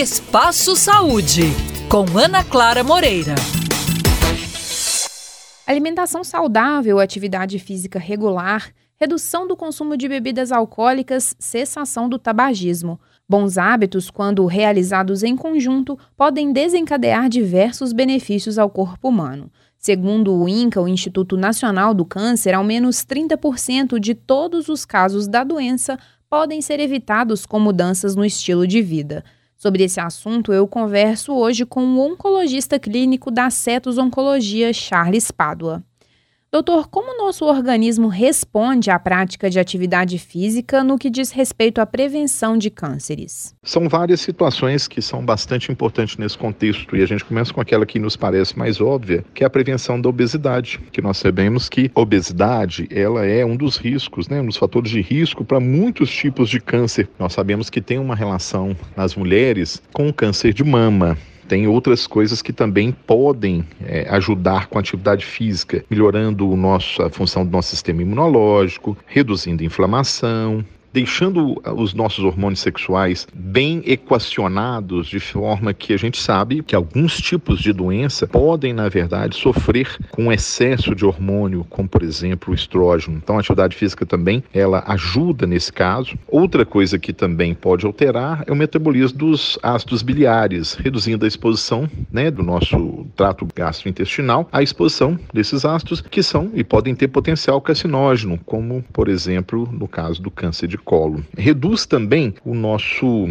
Espaço Saúde, com Ana Clara Moreira. Alimentação saudável, atividade física regular, redução do consumo de bebidas alcoólicas, cessação do tabagismo. Bons hábitos, quando realizados em conjunto, podem desencadear diversos benefícios ao corpo humano. Segundo o INCA, o Instituto Nacional do Câncer, ao menos 30% de todos os casos da doença podem ser evitados com mudanças no estilo de vida. Sobre esse assunto, eu converso hoje com o oncologista clínico da Cetos Oncologia, Charles Pádua. Doutor, como o nosso organismo responde à prática de atividade física no que diz respeito à prevenção de cânceres? São várias situações que são bastante importantes nesse contexto e a gente começa com aquela que nos parece mais óbvia, que é a prevenção da obesidade, que nós sabemos que a obesidade, ela é um dos riscos, né, um dos fatores de risco para muitos tipos de câncer. Nós sabemos que tem uma relação nas mulheres com o câncer de mama, tem outras coisas que também podem é, ajudar com a atividade física, melhorando o nosso, a função do nosso sistema imunológico, reduzindo a inflamação, deixando os nossos hormônios sexuais bem equacionados, de forma que a gente sabe que alguns tipos de doença podem, na verdade, sofrer com excesso de hormônio, como por exemplo o estrógeno. Então, a atividade física também ela ajuda nesse caso. Outra coisa que também pode alterar é o metabolismo dos ácidos biliares, reduzindo a exposição né, do nosso trato gastrointestinal à exposição desses ácidos que são e podem ter potencial carcinógeno, como por exemplo no caso do câncer de colo. Reduz também o nosso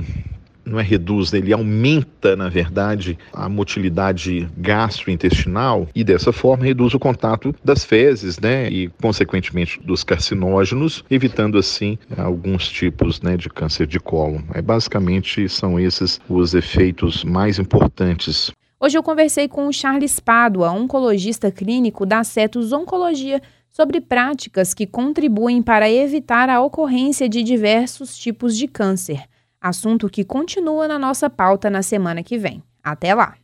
não é reduz, ele aumenta, na verdade, a motilidade gastrointestinal e dessa forma reduz o contato das fezes, né, e consequentemente dos carcinógenos, evitando assim alguns tipos, né, de câncer de colo. É basicamente são esses os efeitos mais importantes. Hoje eu conversei com o Charles Pádua, oncologista clínico da Cetus Oncologia sobre práticas que contribuem para evitar a ocorrência de diversos tipos de câncer, assunto que continua na nossa pauta na semana que vem. Até lá!